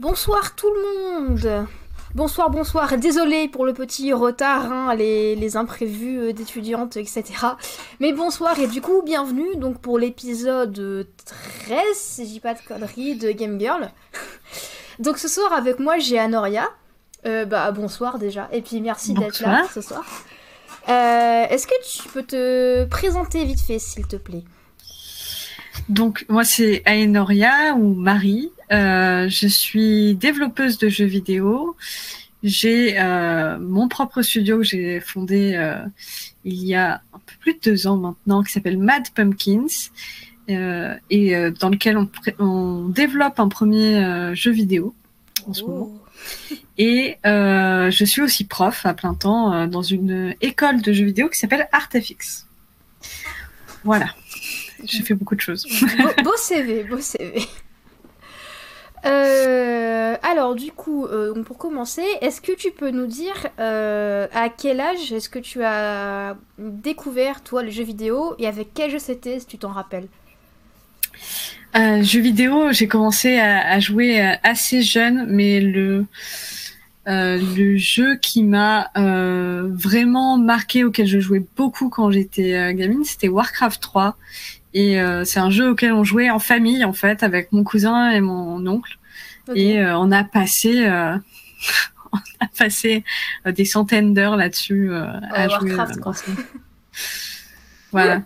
Bonsoir tout le monde Bonsoir, bonsoir. Désolé pour le petit retard, hein, les, imprévus euh, d'étudiantes, etc. Mais bonsoir et du coup, bienvenue donc pour l'épisode 13, si dis pas de conneries, de Game Girl. donc ce soir avec moi, j'ai Anoria. Euh, bah bonsoir déjà. Et puis merci d'être là ce soir. Euh, est-ce que tu peux te présenter vite fait, s'il te plaît? Donc moi c'est Aenoria ou Marie. Euh, je suis développeuse de jeux vidéo. J'ai euh, mon propre studio que j'ai fondé euh, il y a un peu plus de deux ans maintenant, qui s'appelle Mad Pumpkins, et dans lequel on, on, développe un premier jeu vidéo en ce moment. Oh. Et je suis aussi prof à plein temps dans une école de jeux vidéo qui s'appelle Artefix. Voilà. J'ai fait beaucoup de choses. beau, CV, beau CV. Euh, alors du coup, euh, pour commencer, est-ce que tu peux nous dire euh, à quel âge est-ce que tu as découvert toi le jeu vidéo et avec quel jeu c'était si tu t'en rappelles? Jeux vidéo, j'ai commencé à, jouer assez jeune, mais le le jeu qui m'a vraiment marqué, auquel je jouais beaucoup quand j'étais gamine, c'était Warcraft 3. Et euh, c'est un jeu auquel on jouait en famille, en fait, avec mon cousin et mon oncle. Et euh, on a passé, euh, on a passé des centaines d'heures là-dessus à jouer. Voilà.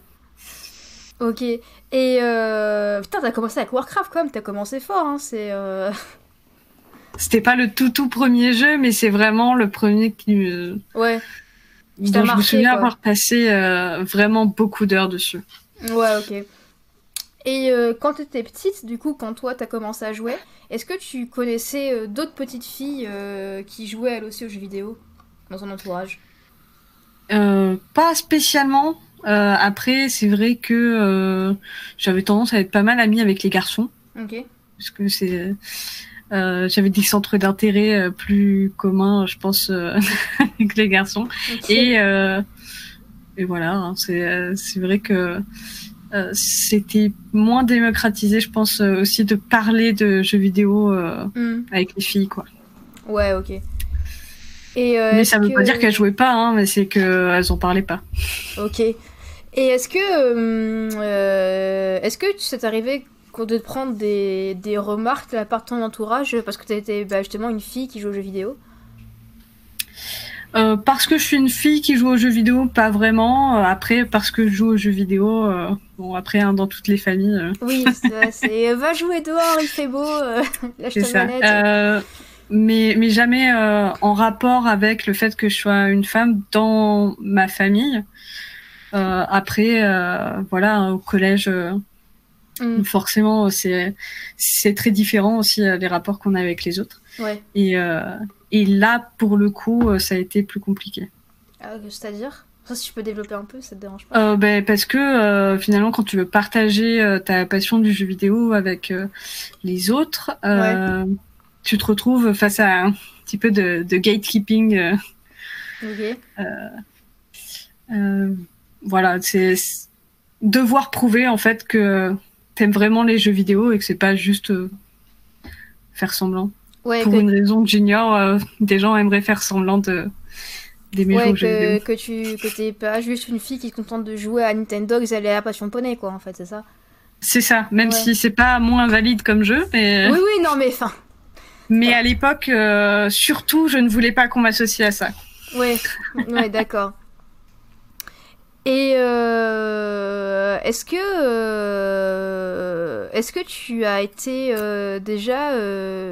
Ok. Et putain, t'as commencé avec Warcraft quand même. T'as commencé fort, hein. C'est. C'était pas le tout tout premier jeu, mais c'est vraiment le premier qui. Ouais. Dont je me souviens avoir passé vraiment beaucoup d'heures dessus. Ouais, ok. Et euh, quand tu étais petite, du coup, quand toi t'as commencé à jouer, est-ce que tu connaissais euh, d'autres petites filles euh, qui jouaient elles aussi aux jeux vidéo dans ton entourage? Pas spécialement. après, c'est vrai que j'avais tendance à être pas mal amie avec les garçons. Ok. Parce que c'est. j'avais des centres d'intérêt plus communs, je pense, avec les garçons. Et et voilà, hein, c'est euh, c'est vrai que euh, c'était moins démocratisé, je pense euh, aussi de parler de jeux vidéo mm. avec les filles, quoi. Ouais, ok. Et mais ça veut pas dire qu'elles jouaient pas, hein, mais c'est qu'elles en parlaient pas. Ok. Et est-ce que, est-ce que c'est arrivé de te prendre des, des remarques de la part de ton entourage parce que tu étais bah, justement une fille qui joue aux jeux vidéo? Euh, parce que je suis une fille qui joue aux jeux vidéo, pas vraiment. Euh, après, parce que je joue aux jeux vidéo, euh, bon, après, hein, dans toutes les familles. Oui, c'est va jouer dehors, il fait beau, lâche ta manette. mais, mais jamais en rapport avec le fait que je sois une femme dans ma famille. après, voilà, au collège, mm. forcément, c'est c'est très différent aussi les rapports qu'on a avec les autres. Ouais. Et, et là, pour le coup, euh, ça a été plus compliqué. Ah, c'est-à-dire? Ça, si tu peux développer un peu, ça te dérange pas? Euh, ben, Parce que euh, finalement, quand tu veux partager ta passion du jeu vidéo avec les autres, tu te retrouves face à un petit peu de, gatekeeping. voilà, c'est devoir prouver en fait que t'aimes vraiment les jeux vidéo et que c'est pas juste faire semblant. Pour une raison que j'ignore, euh, des gens aimeraient faire semblant de d'aimer ouais, que, que tu que t'es pas juste une fille qui se contente de jouer à Nintendo et à la passion poney quoi en fait c'est ça. C'est ça même si c'est pas moins valide comme jeu mais oui oui non mais enfin. mais à l'époque euh, surtout je ne voulais pas qu'on m'associe à ça. Ouais ouais d'accord et euh, est-ce que euh, est-ce que tu as été euh, déjà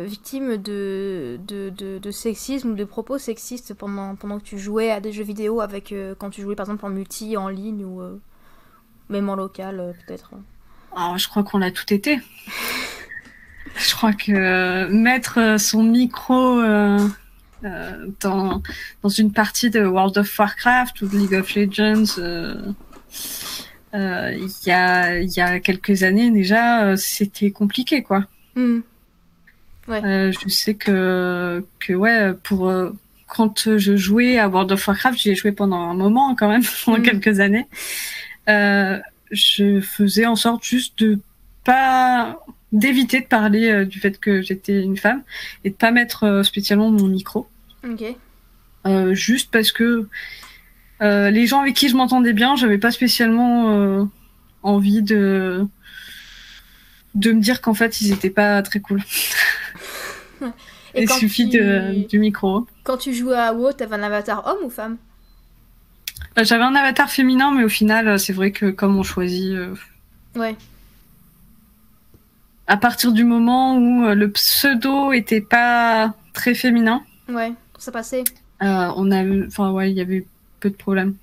victime de, de, de, sexisme ou de propos sexistes pendant, pendant que tu jouais à des jeux vidéo avec quand tu jouais par exemple en multi, en ligne ou même en local peut-être? Oh, Je crois qu'on a tout été. je crois que mettre son micro euh, dans, dans une partie de World of Warcraft ou de League of Legends. Euh, euh, il y, a, y a quelques années déjà, c'était compliqué, quoi. Hmm. Ouais. je sais que, que ouais, pour quand je jouais à World of Warcraft, j'y ai joué pendant un moment quand même, pendant hmm. quelques années. Euh, je faisais en sorte juste de pas d'éviter de parler du fait que j'étais une femme et de pas mettre spécialement mon micro. Ok. juste parce que les gens avec qui je m'entendais bien, j'avais pas spécialement envie de de me dire qu'en fait ils étaient pas très cool. Il suffit de, du micro. Quand tu jouais à WoW, t'avais un avatar homme ou femme? Euh, J'avais un avatar féminin, mais au final, euh, c'est vrai que comme on choisit. Euh, ouais. À partir du moment où le pseudo était pas très féminin. Ouais, ça passait. on a, enfin ouais, il y avait peu de problèmes.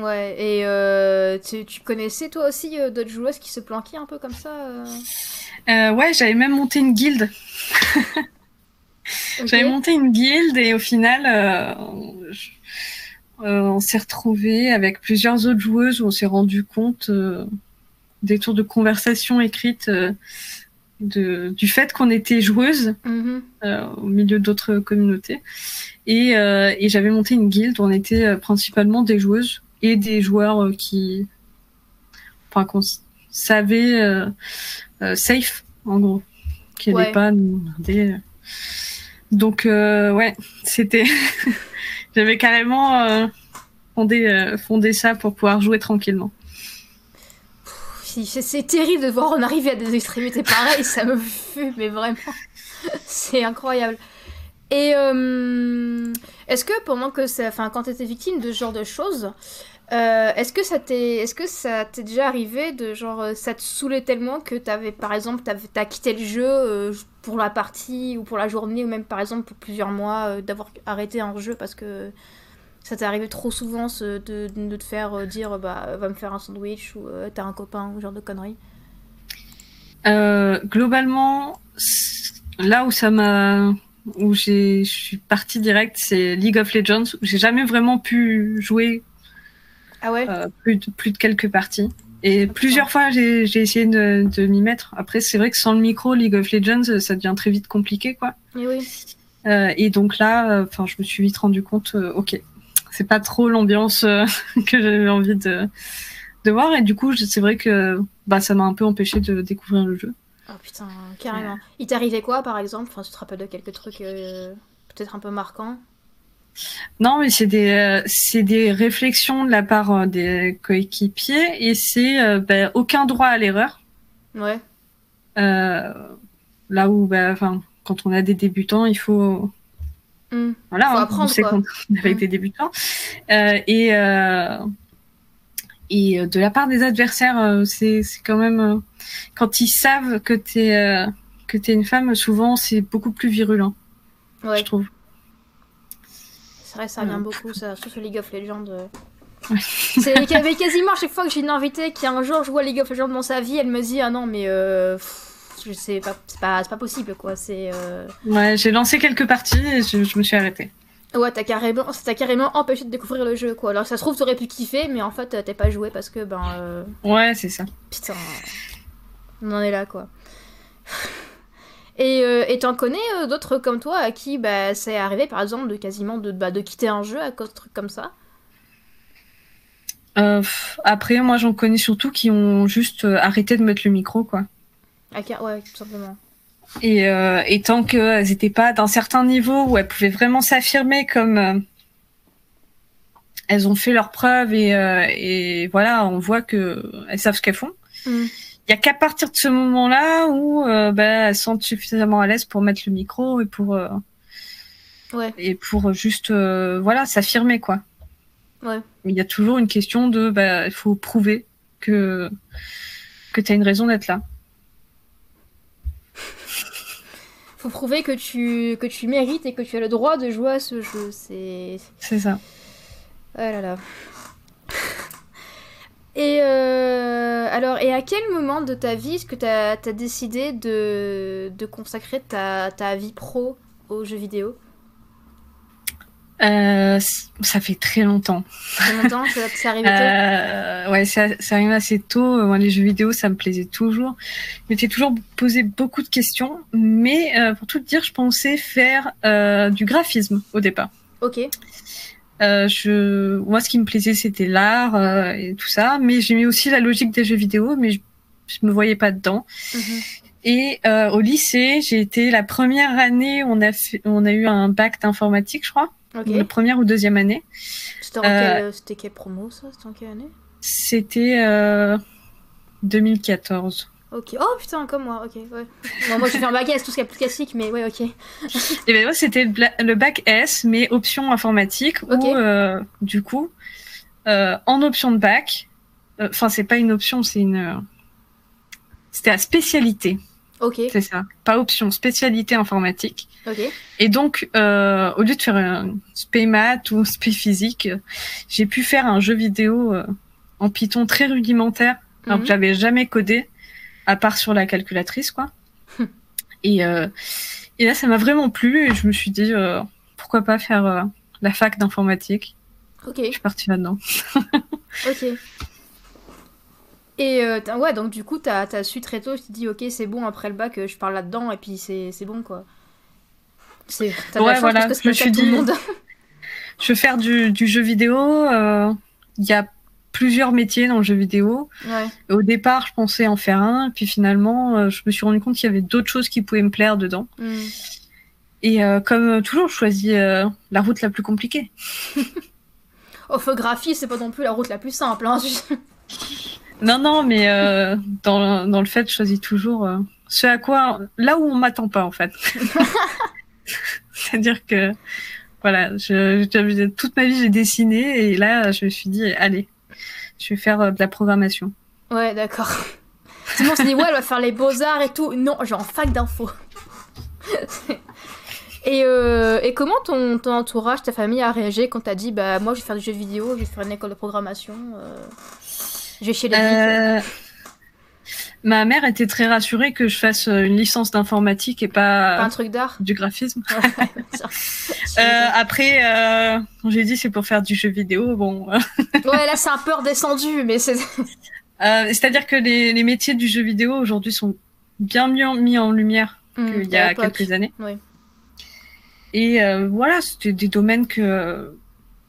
Ouais, et euh, tu, connaissais toi aussi euh, d'autres joueuses qui se planquaient un peu comme ça euh? Ouais, j'avais même monté une guilde. J'avais monté une guilde et au final, on s'est retrouvé avec plusieurs autres joueuses où on s'est rendu compte des tours de conversation écrites de, du fait qu'on était joueuses mm-hmm. au milieu d'autres communautés. Et, et j'avais monté une guilde où on était principalement des joueuses et des joueurs euh, qui, enfin, qu'on savait euh, euh, safe en gros, qui n'allaient pas nous Donc ouais, c'était, j'avais carrément fondé, fondé ça pour pouvoir jouer tranquillement. C'est terrible de voir en arriver à des extrémités pareilles, ça me fume, mais vraiment, c'est incroyable. Et euh, est-ce que pendant que enfin, quand tu étais victime de ce genre de choses, euh, est-ce que ça t'est, est-ce que ça t'est déjà arrivé de genre euh, ça te saoulait tellement que t'avais par exemple t'as quitté le jeu pour la partie ou pour la journée ou même par exemple pour plusieurs mois d'avoir arrêté un jeu parce que ça t'est arrivé trop souvent de, de, te faire dire bah va me faire un sandwich ou t'as un copain ou genre de conneries? globalement, là où ça m'a où je suis partie direct, c'est League of Legends. Où j'ai jamais vraiment pu jouer ah ouais? euh, plus, de, plus de quelques parties. Et plusieurs fois, j'ai essayé de, de m'y mettre. Après, c'est vrai que sans le micro, League of Legends, ça devient très vite compliqué, quoi. Et oui. Euh, et donc là, euh, enfin, je me suis vite rendu compte, euh, ok, c'est pas trop l'ambiance euh, que j'avais envie de, de voir. Et du coup, c'est vrai que bah, ça m'a un peu empêché de découvrir le jeu. Oh putain, carrément. Il t'arrivait quoi par exemple? Enfin, tu te rappelles de quelques trucs euh, peut-être un peu marquants? Non, mais c'est des, euh, c'est des réflexions de la part euh, des coéquipiers et c'est bah, aucun droit à l'erreur. Ouais. là où, bah, quand on a des débutants, il faut. Hmm. Voilà, faut hein, apprendre, on sait qu'on avec des débutants. et et de la part des adversaires, c'est quand même quand ils savent que euh, t'es une femme, souvent c'est beaucoup plus virulent. Ouais. Je trouve. C'est vrai, ça revient beaucoup, ça, surtout sur League of Legends. Euh. c'est quasiment à chaque fois que j'ai une invitée qui un jour joue à League of Legends dans sa vie, elle me dit ah non mais euh, sais pas, c'est pas, pas possible quoi. C'est. Ouais, j'ai lancé quelques parties et je, me suis arrêtée. Ouais, t'as carrément, carrément empêché de découvrir le jeu quoi. Alors ça se trouve t'aurais pu kiffer, mais en fait t'es pas joué parce que ben. Ouais, c'est ça. Putain. On en est là, quoi. Et euh, t'en connais euh, d'autres comme toi à qui bah, c'est arrivé, par exemple, de quasiment de, bah, de quitter un jeu à cause de trucs comme ça? Euh, Après, moi, j'en connais surtout qui ont juste euh, arrêté de mettre le micro, quoi. Ouais, tout simplement. Et, et tant qu'elles n'étaient pas d'un certain niveau où elles pouvaient vraiment s'affirmer comme elles ont fait leurs preuves et, et voilà, on voit que elles savent ce qu'elles font. Mm il y a qu'à partir de ce moment-là où euh, bah, elles sont suffisamment à l'aise pour mettre le micro et pour euh, ouais. et pour juste euh, voilà s'affirmer quoi. Ouais. Il y a toujours une question de bah il faut prouver que que tu as une raison d'être là. Faut prouver que tu que tu mérites et que tu as le droit de jouer à ce jeu, c'est C'est ça. Oh là là. Et euh, alors, et à quel moment de ta vie est-ce que tu as, décidé de, de consacrer ta, ta, vie pro aux jeux vidéo? Euh, ça fait très longtemps. Très longtemps, c'est arrivé tôt. Euh, ouais, c'est arrivé assez tôt. Moi, les jeux vidéo, ça me plaisait toujours. Je m'étais toujours posé beaucoup de questions, mais pour tout te dire, je pensais faire du graphisme au départ. Ok. Euh, je, moi, ce qui me plaisait, c'était l'art euh, et tout ça, mais j'aimais aussi la logique des jeux vidéo, mais je, je me voyais pas dedans. Mhm. Et euh, au lycée, j'ai été la première année, on a fait, on a eu un bac d'informatique, je crois. Ok. La première ou deuxième année. C'était en Euh, quelle, promo ça C'était en quelle année? C'était euh, 2014. Ok. Oh putain, comme moi, ok, ouais. Bon, moi j'ai fait un bac S, tout ce qui est plus classique, mais ouais, ok. Et ben moi, c'était le, bac S, mais option informatique, Ok. où euh, du coup, euh, en option de bac, euh, enfin c'est pas une option, c'est une, euh, c'était à spécialité, Ok, c'est ça, pas option, spécialité informatique. ok. Et donc, euh, au lieu de faire un spé maths ou spé physique, j'ai pu faire un jeu vidéo euh, en Python très rudimentaire, alors Mhm. que j'avais jamais codé, à part sur la calculatrice, quoi. et, euh, et là, ça m'a vraiment plu et je me suis dit, pourquoi pas faire la fac d'informatique. Ok, Je suis partie là-dedans. ok. Et euh, ouais, donc du coup, t'as as su très tôt, tu t'es dit, ok, c'est bon, après le bac, euh, je parle là-dedans, et puis c'est bon, quoi. C'est t'as la Ouais, chance voilà, parce que je me suis de tout le dit- monde. Je veux faire du, du jeu vidéo. euh, Il y a plusieurs métiers dans le jeu vidéo. Ouais, Au départ, je pensais en faire un, puis finalement, je me suis rendu compte qu'il y avait d'autres choses qui pouvaient me plaire dedans. Hmm. Et euh, comme toujours, je choisis la route la plus compliquée. Orthographie, c'est pas non plus la route la plus simple, hein. Non, non, mais euh, dans, le fait, je choisis toujours euh, ce à quoi, là où on m'attend pas, en fait. C'est-à-dire que, voilà, je, toute ma vie, j'ai dessiné, et là, je me suis dit, allez, je vais faire euh, de la programmation. Ouais, d'accord. Tout le se dit, ouais, elle va faire les beaux-arts et tout. Non, j'ai en fac d'info. et, et comment ton, ton entourage, ta famille a réagi quand t'as dit, bah moi je vais faire du jeu vidéo, je vais faire une école de programmation, je vais chez les geeks. Euh, ma mère était très rassurée que je fasse euh, une licence d'informatique et pas, Pas un truc d'art du graphisme. Euh, après, euh, j'ai dit c'est pour faire du jeu vidéo. Bon, Ouais, là c'est un peu redescendu, mais c'est. euh, c'est-à-dire que les, les métiers du jeu vidéo aujourd'hui sont bien mieux mis en lumière Hmm, qu'il y a quelques années. Oui. Et voilà, c'était des domaines que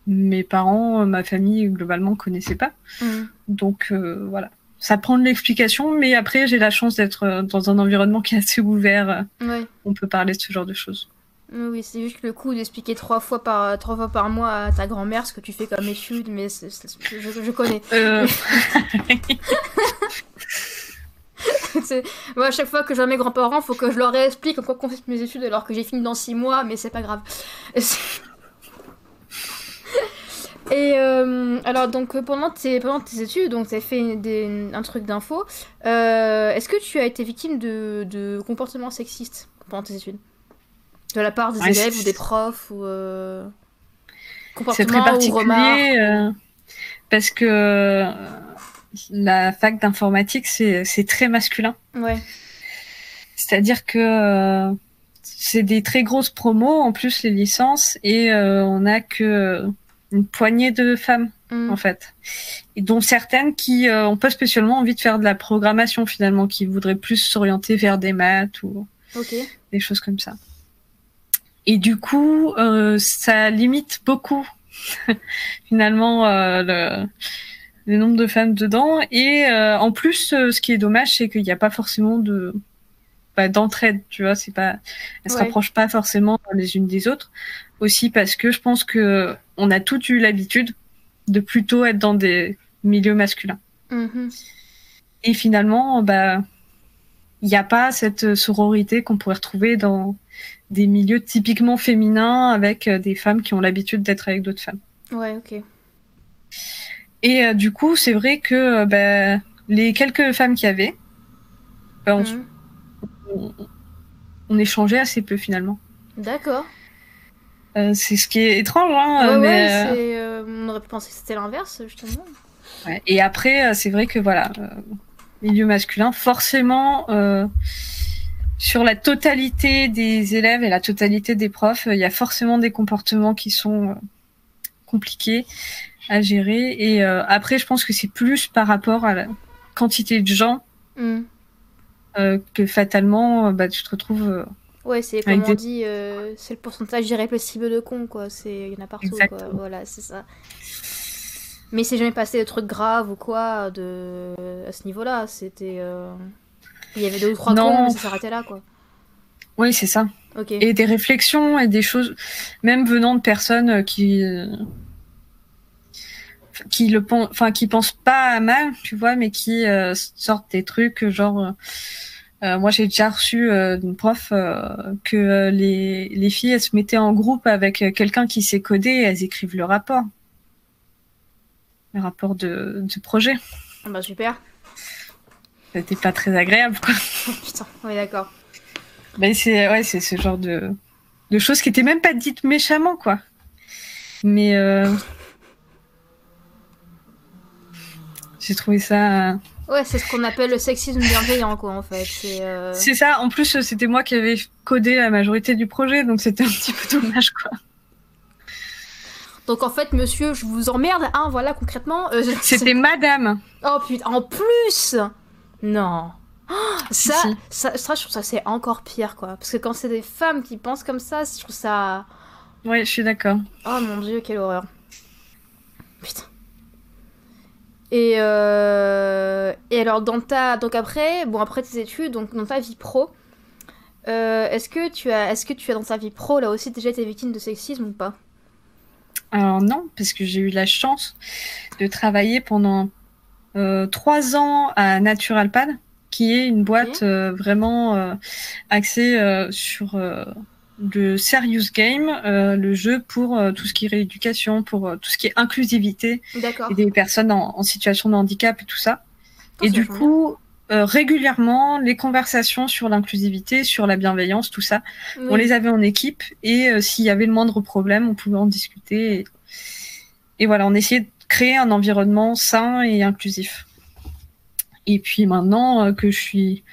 mes parents, ma famille globalement connaissaient pas. Hmm. Donc euh, voilà, ça prend de l'explication, mais après j'ai la chance d'être euh, dans un environnement qui est assez ouvert. Ouais. On peut parler de ce genre de choses. Oui, c'est juste le coup d'expliquer trois fois par trois fois par mois à ta grand-mère ce que tu fais comme étude, mais je, je connais. Euh, Moi, à chaque fois que je vois mes grands-parents, faut que je leur explique en quoi consistent mes études alors que j'ai fini dans 6 mois, mais c'est pas grave. Et euh, alors, donc, pendant tes, pendant tes études, donc, tu as fait des- un truc d'info. euh, Est-ce que tu as été victime de, de comportements sexistes pendant tes études? De la part des Ouais, élèves ou des profs ou. Euh... c'est très particulier euh, parce que euh, la fac d'informatique c'est c'est très masculin. Ouais. C'est-à-dire que euh, c'est des très grosses promos en plus les licences et euh, on a que euh, une poignée de femmes Mm. en fait, et dont certaines qui euh, ont pas spécialement envie de faire de la programmation finalement, qui voudraient plus s'orienter vers des maths ou des choses comme ça. Et du coup, euh, ça limite beaucoup finalement euh, le, le nombre de femmes dedans. Et euh, en plus, euh, ce qui est dommage, c'est qu'il n'y a pas forcément de bah, d'entraide. Tu vois, c'est pas, elles se Ouais. rapprochent pas forcément les unes des autres. Aussi parce que je pense que on a toutes eu l'habitude de plutôt être dans des milieux masculins. Mhm. Et finalement, bah, il n'y a pas cette sororité qu'on pourrait retrouver dans des milieux typiquement féminins avec euh, des femmes qui ont l'habitude d'être avec d'autres femmes. Ouais, ok. Et euh, du coup, c'est vrai que euh, bah, les quelques femmes qu'il y avait, bah, on, Mhm. on- on échangeait assez peu finalement. D'accord. Euh, c'est ce qui est étrange, hein, Ouais, euh, ouais, mais, euh, euh, on aurait pu penser que c'était l'inverse, justement. Ouais. Et après, euh, c'est vrai que voilà, euh, milieu masculin, forcément, euh, sur la totalité des élèves et la totalité des profs, il y a forcément des comportements qui sont euh, compliqués à gérer. Et euh, après, je pense que c'est plus par rapport à la quantité de gens Mm. euh, que fatalement, bah, tu te retrouves. Ouais, c'est comme on dit, euh, c'est le pourcentage irrépressible de cons, quoi. Il y en a partout, quoi. Voilà, c'est ça. Mais c'est jamais passé de trucs graves ou quoi de... à ce niveau-là. C'était. euh, Il y avait deux ou trois Non. cons, mais ça s'arrêtait là, quoi. Oui, c'est ça. Ok. Et des réflexions et des choses, même venant de personnes euh, qui qui le pensent, enfin qui pensent pas à mal, tu vois, mais qui euh, sortent des trucs genre. Euh, moi, j'ai déjà reçu euh, d'une prof euh, que les, les filles elles se mettaient en groupe avec quelqu'un qui sait coder et elles écrivent le rapport, le rapport de, de projet. Ah bah super. C'était pas très agréable, quoi. Putain, oui, d'accord. Ben c'est ouais, c'est ce genre de de choses qui étaient même pas dites méchamment quoi. Mais euh, j'ai trouvé ça Ouais, c'est ce qu'on appelle le sexisme bienveillant, quoi, en fait. C'est. euh, c'est ça en plus c'était moi qui avais codé la majorité du projet donc c'était un petit peu dommage quoi. Donc en fait, monsieur, je vous emmerde, hein, voilà, concrètement. euh, je- C'était madame. Oh putain, en plus Non. Oh, Si, ça, si. ça, ça, je trouve ça c'est encore pire, quoi. Parce que quand c'est des femmes qui pensent comme ça, je trouve ça. Ouais, je suis d'accord. Oh mon dieu, quelle horreur. Putain. Et, euh... et alors, dans ta. Donc après, bon, après tes études, donc dans ta vie pro, euh, est-ce que tu as est-ce que tu as dans ta vie pro là aussi déjà été victime de sexisme ou pas? Alors non, parce que j'ai eu la chance de travailler pendant euh, trois ans à Naturalpad, qui est une boîte euh, vraiment axée sur le serious game, le jeu pour tout ce qui est rééducation, pour tout ce qui est inclusivité et des personnes en, en situation de handicap et tout ça. Et du coup, euh, régulièrement, les conversations sur l'inclusivité, sur la bienveillance, tout ça, on les avait en équipe et euh, s'il y avait le moindre problème, on pouvait en discuter. Et, et voilà, on essayait de créer un environnement sain et inclusif. Et puis maintenant euh, que je suis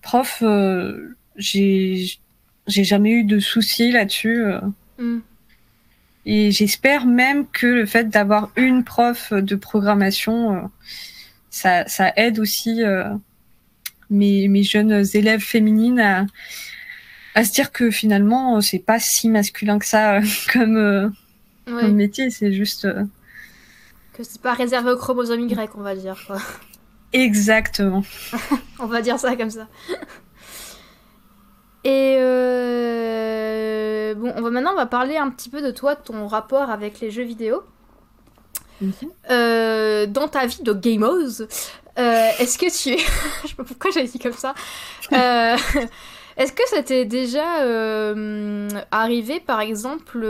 prof, euh, j'ai jamais eu de soucis là-dessus. euh. Hmm. et j'espère même que le fait d'avoir une prof de programmation, euh, ça, ça aide aussi euh, mes, mes jeunes élèves féminines à, à se dire que finalement, euh, c'est pas si masculin que ça euh, comme, métier, c'est juste Que c'est pas réservé au chromosome Y, on va dire, quoi. exactement. On va dire ça comme ça. Et euh, bon, on va maintenant on va parler un petit peu de toi, de ton rapport avec les jeux vidéo. Euh, dans ta vie de gameuse, euh, est-ce que tu es... Je sais pas pourquoi j'ai dit comme ça. Euh, est-ce que ça t'est déjà arrivé, par exemple,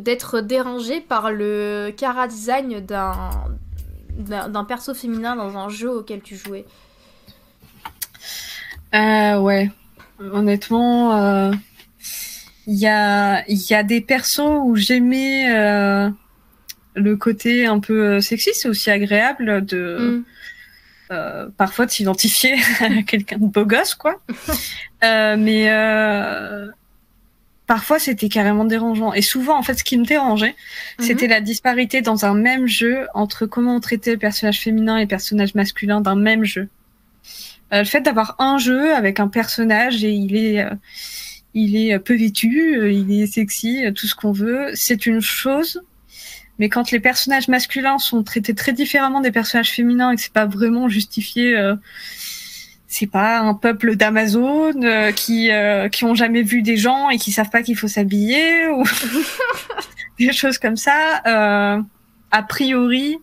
d'être dérangé par le cara design d'un perso féminin dans un jeu auquel tu jouais? Ouais, honnêtement, il y, a, y a des persos où j'aimais le côté un peu sexy, c'est aussi agréable de Mm. euh, parfois de s'identifier à quelqu'un de beau gosse, quoi. Euh, mais euh, parfois c'était carrément dérangeant. Et souvent, en fait, ce qui me dérangeait, Mhm. c'était la disparité dans un même jeu entre comment on traitait le personnage féminin et le personnage masculin d'un même jeu. Euh, le fait d'avoir un jeu avec un personnage et il est, euh, il est peu vêtu, euh, il est sexy, euh, tout ce qu'on veut, c'est une chose. Mais quand les personnages masculins sont traités très différemment des personnages féminins et que c'est pas vraiment justifié, euh, c'est pas un peuple d'Amazon euh, qui euh, qui ont jamais vu des gens et qui savent pas qu'il faut s'habiller ou des choses comme ça. Euh, a priori,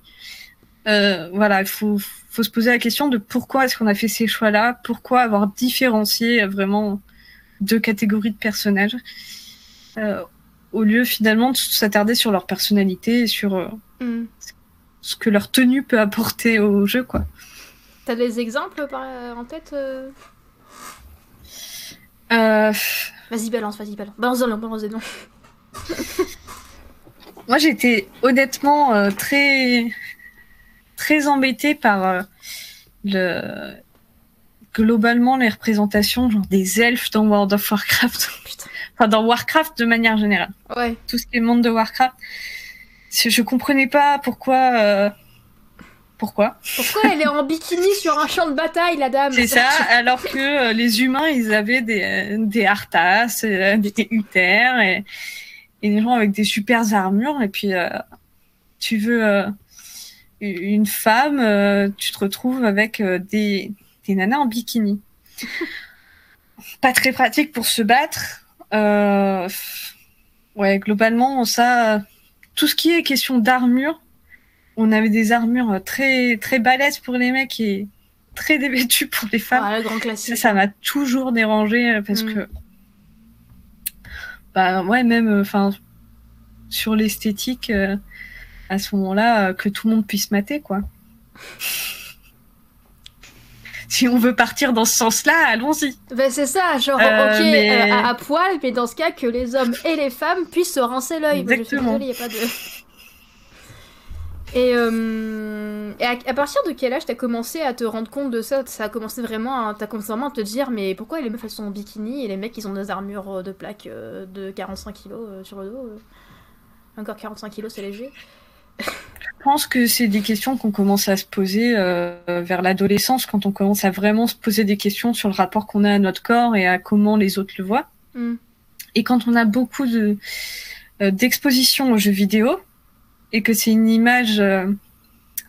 euh, voilà, il faut faut se poser la question de pourquoi est-ce qu'on a fait ces choix-là, pourquoi avoir différencié vraiment deux catégories de personnages, euh, au lieu finalement de s'attarder sur leur personnalité et sur euh, Mm. ce que leur tenue peut apporter au jeu, quoi. T'as des exemples par- en tête euh Euh, Vas-y, balance, vas-y, balance. Balance noms, balance noms. moi, j'étais honnêtement euh, très très embêtée par euh, le globalement les représentations genre des elfes dans World of Warcraft, Putain. Enfin dans Warcraft de manière générale. Ouais. tout ce qui est monde de Warcraft. Je, comprenais pas pourquoi. euh, Pourquoi Pourquoi elle est en bikini sur un champ de bataille, la dame C'est ça, alors que euh, les humains, ils avaient des, euh, des Arthas, euh, des Uther et, et des gens avec des super armures. Et puis, euh, tu veux euh, une femme, euh, tu te retrouves avec des, des nanas en bikini. pas très pratique pour se battre. Euh, ouais, globalement, ça, tout ce qui est question d'armure, on avait des armures très très balèzes pour les mecs et très dévêtues pour les femmes. Ah, le grand classique. Ça m'a toujours dérangé euh, parce Mm. que, bah ouais, même, euh, enfin, sur l'esthétique, euh, à ce moment-là, que tout le monde puisse mater, quoi. si on veut partir dans ce sens-là, allons-y. Ben, c'est ça, genre, Euh, ok, mais- euh, à, à poil, mais dans ce cas, que les hommes et les femmes puissent se rincer l'œil. Ben, je suis Exactement. désolée, y a pas de. Et, euh, et à, à partir de quel âge t'as commencé à te rendre compte de ça? Ça a commencé vraiment à, t'as commencé vraiment à te dire, mais pourquoi les meufs elles sont en bikini et les mecs ils ont des armures de plaques de 45 kilos sur le dos. Encore 45 kilos, c'est léger. Je pense que c'est des questions qu'on commence à se poser euh, vers l'adolescence, quand on commence à vraiment se poser des questions sur le rapport qu'on a à notre corps et à comment les autres le voient. Hmm. Et quand on a beaucoup de euh, d'exposition aux jeux vidéo et que c'est une image euh,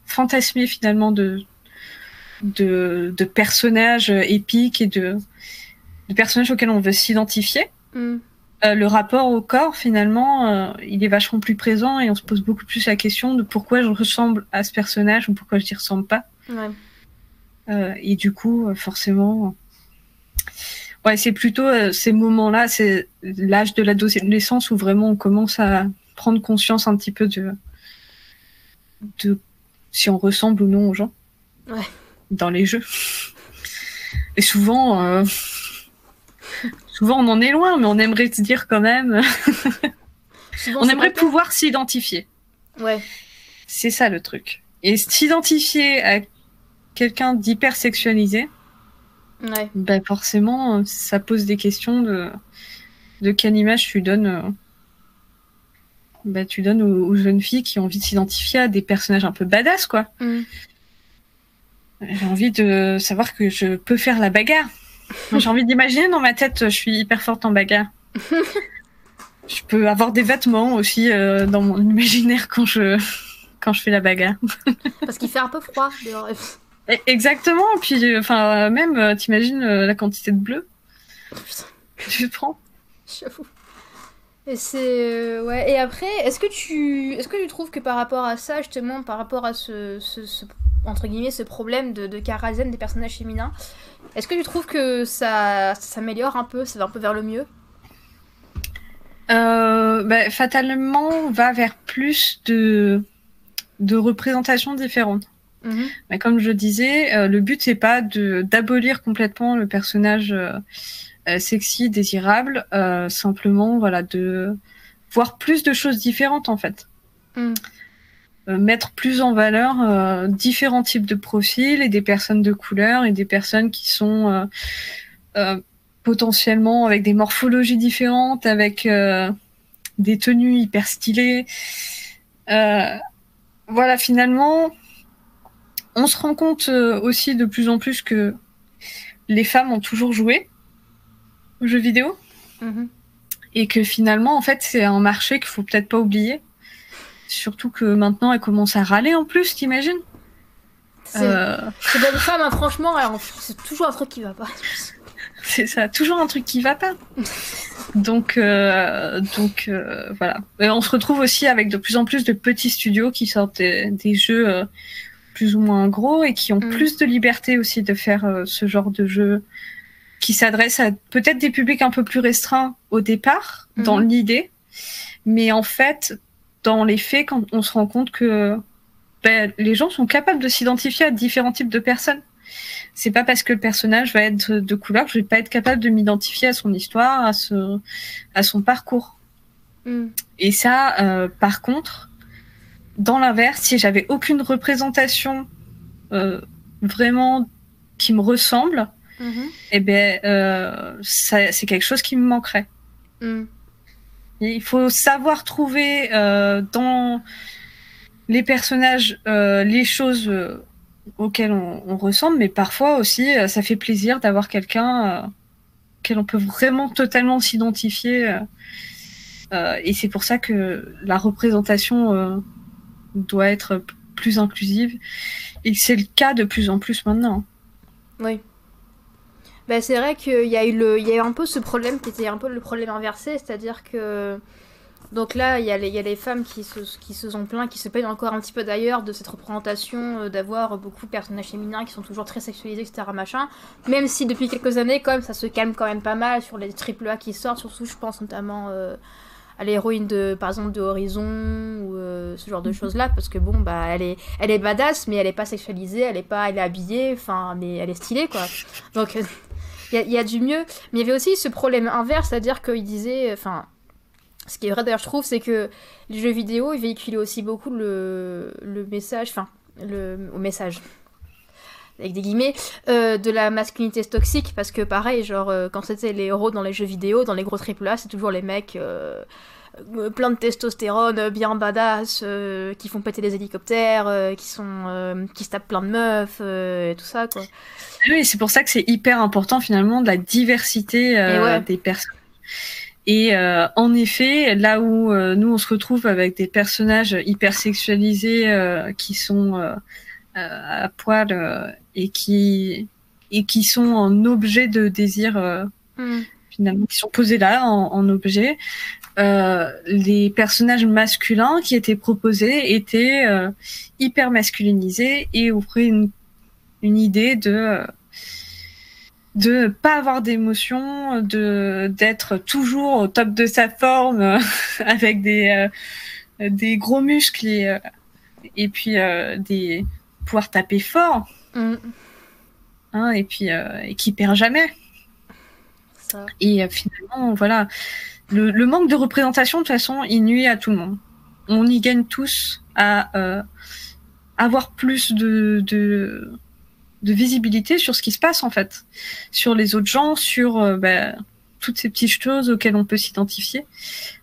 fantasmée finalement de de, de personnages épiques et de, de personnages auxquels on veut s'identifier, Hmm. Euh, le rapport au corps finalement euh, il est vachement plus présent et on se pose beaucoup plus la question de pourquoi je ressemble à ce personnage ou pourquoi je n'y ressemble pas. Ouais. Euh, et du coup, euh, forcément, ouais, c'est plutôt euh, ces moments-là, c'est l'âge de l'adolescence où vraiment on commence à prendre conscience un petit peu de, de si on ressemble ou non aux gens Ouais. dans les jeux. Et souvent, euh, souvent on en est loin, mais on aimerait se dire quand même, Souvent, on aimerait pouvoir s'identifier. Ouais. C'est ça le truc. Et s'identifier à quelqu'un d'hypersexualisé, Ouais. Ben forcément, ça pose des questions de, de quelle image tu donnes, ben, tu donnes aux, aux jeunes filles qui ont envie de s'identifier à des personnages un peu badass, quoi. Hmm. J'ai envie de savoir que je peux faire la bagarre. J'ai envie d'imaginer dans ma tête, je suis hyper forte en bagarre. je peux avoir des vêtements aussi euh, dans mon imaginaire quand je, quand je fais la bagarre. Parce qu'il fait un peu froid dehors. E- Exactement. Puis, euh, enfin, euh, même, euh, t'imagines euh, la quantité de bleu que tu prends. J'avoue. Et c'est ouais. Et après, est-ce que tu est-ce que tu trouves que par rapport à ça, justement, par rapport à ce, ce, ce- entre guillemets ce problème de, de karazen des personnages féminins, est-ce que tu trouves que ça, ça s'améliore un peu, ça va un peu vers le mieux? Euh, bah, fatalement, on va vers plus de, de représentations différentes. Mhm. Mais comme je disais, euh, le but c'est pas d'abolir complètement le personnage euh, sexy, désirable, simplement voilà de voir plus de choses différentes en fait. Mm. Euh, mettre plus en valeur euh, différents types de profils et des personnes de couleur et des personnes qui sont euh, potentiellement avec des morphologies différentes, avec des tenues hyper stylées. Voilà, finalement, on se rend compte aussi de plus en plus que les femmes ont toujours joué aux jeux vidéo Mhm. et que finalement, en fait, c'est un marché qu'il faut peut-être pas oublier. Surtout que maintenant, elles commencent à râler en plus, t'imagines? C'est Euh, femmes, hein, franchement, c'est toujours un truc qui va pas. C'est ça, toujours un truc qui va pas. Donc, euh, donc euh, voilà. Et on se retrouve aussi avec de plus en plus de petits studios qui sortent des, des jeux euh, plus ou moins gros et qui ont Mm. plus de liberté aussi de faire euh, ce genre de jeu qui s'adresse à peut-être des publics un peu plus restreints au départ, dans l'idée, mais en fait, dans les faits, quand on se rend compte que ben, les gens sont capables de s'identifier à différents types de personnes. C'est pas parce que le personnage va être de couleur que je vais pas être capable de m'identifier à son histoire, à, ce, à son parcours. Mm. Et ça, euh, par contre, dans l'inverse, si j'avais aucune représentation euh, vraiment qui me ressemble, Mhm. eh ben, euh, c'est quelque chose qui me manquerait. Mm. Il faut savoir trouver euh, dans les personnages euh, les choses euh, auxquelles on, ressemble, mais parfois aussi, euh, ça fait plaisir d'avoir quelqu'un euh, auquel on peut vraiment totalement s'identifier. et c'est pour ça que la représentation doit être plus inclusive. Et c'est le cas de plus en plus maintenant. Oui. Bah, c'est vrai qu'il y a eu le, il y a eu un peu ce problème qui était un peu le problème inversé, c'est-à-dire que donc là, il y, a les, il y a les femmes qui se, qui se sont plaintes, qui se plaignent encore un petit peu d'ailleurs de cette représentation, euh, d'avoir beaucoup de personnages féminins qui sont toujours très sexualisés, etc. Machin. Même si depuis quelques années, quand même, ça se calme quand même pas mal sur les triple A qui sortent, surtout je pense notamment euh, à l'héroïne de, par exemple, de Horizon ou euh, ce genre de choses-là, parce que bon, bah, elle est, elle est badass, mais elle est pas sexualisée, elle est pas, elle est habillée, enfin, mais elle est stylée, quoi. Donc, il y, a, du mieux. Mais il y avait aussi ce problème inverse, c'est-à-dire qu'il disait, enfin ce qui est vrai d'ailleurs, je trouve, c'est que les jeux vidéo, ils véhiculaient aussi beaucoup le, message, enfin, le au message, avec des guillemets, euh, de la masculinité toxique, parce que pareil, genre, euh, quand c'était les héros dans les jeux vidéo, dans les gros AAA, c'est toujours les mecs euh, plein de testostérone, bien badass, euh, qui font péter les hélicoptères, euh, qui sont qui se tapent plein de meufs, et tout ça, quoi. Oui, c'est pour ça que c'est hyper important, finalement, de la diversité ouais. des personnes. Et euh, en effet, là où euh, nous on se retrouve avec des personnages hyper sexualisés euh, qui sont euh, à poil et qui et qui sont en objet de désir mm. Finalement, qui sont posés là en, en objet, les personnages masculins qui étaient proposés étaient hyper masculinisés et offraient une, une idée de de pas avoir d'émotion, de d'être toujours au top de sa forme avec des euh, des gros muscles et euh, et puis euh, des pouvoir taper fort. Mm. Hein, et puis et qui perd jamais. Ça. Et finalement voilà, le, le, manque de représentation de toute façon, il nuit à tout le monde. On y gagne tous à avoir plus de, de de visibilité sur ce qui se passe en fait, sur les autres gens, sur euh, bah, toutes ces petites choses auxquelles on peut s'identifier,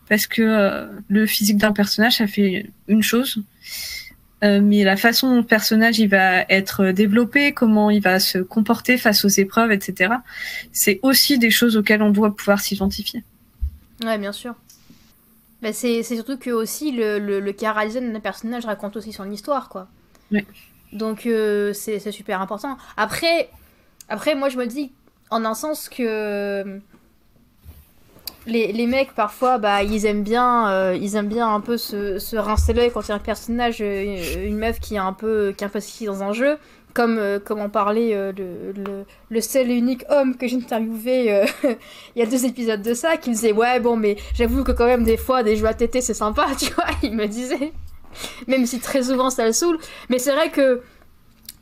parce que euh, le physique d'un personnage ça fait une chose, euh, mais la façon dont le personnage il va être développé, comment il va se comporter face aux épreuves, etc. C'est aussi des choses auxquelles on doit pouvoir s'identifier. Ouais, bien sûr. Bah, c'est surtout que aussi le, le, le d'un personnage raconte aussi son histoire, quoi. Donc euh, c'est super important. Après, après, moi je me dis en un sens que les, mecs parfois bah ils aiment bien euh, ils aiment bien un peu se, se rincer l'œil quand il y a un personnage euh, une meuf qui est un peu qui est un dans un jeu comme euh, comme en parlait le, seul et unique homme que j'ai interviewé il y a deux épisodes de ça qui me disait ouais bon mais j'avoue que quand même des fois des jeux à tété c'est sympa tu vois il me disait même si très souvent ça le saoule. Mais c'est vrai que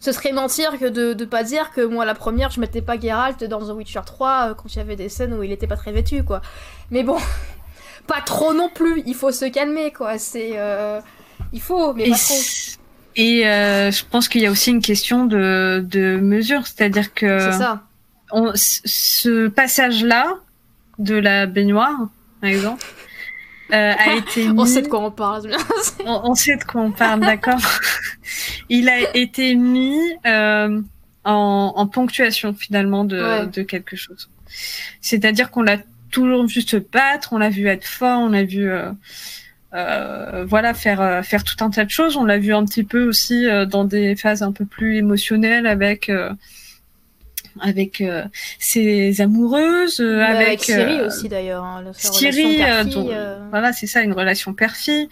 ce serait mentir que de, de pas dire que moi, la première, je mettais pas Geralt dans The Witcher 3 euh, quand il y avait des scènes où il était pas très vêtu, quoi. Mais bon, pas trop non plus, il faut se calmer, quoi. C'est. Euh... Il faut, mais et pas trop. Et euh, je pense qu'il y a aussi une question de, de mesure, c'est-à-dire que. C'est ça. On, ce passage-là, de la baignoire, par exemple, euh, a été mis... on sait de quoi on parle. on, on, sait de quoi on parle, d'accord. Il a été mis euh, en, en, ponctuation finalement de, ouais. de quelque chose. C'est-à-dire qu'on l'a toujours vu se battre, on l'a vu être fort, on l'a vu euh, euh, voilà faire euh, faire tout un tas de choses. On l'a vu un petit peu aussi dans des phases un peu plus émotionnelles avec euh, avec euh, ses amoureuses, euh, avec, avec Siri aussi d'ailleurs. Hein, Siri, donc, voilà, c'est ça, une relation père-fille.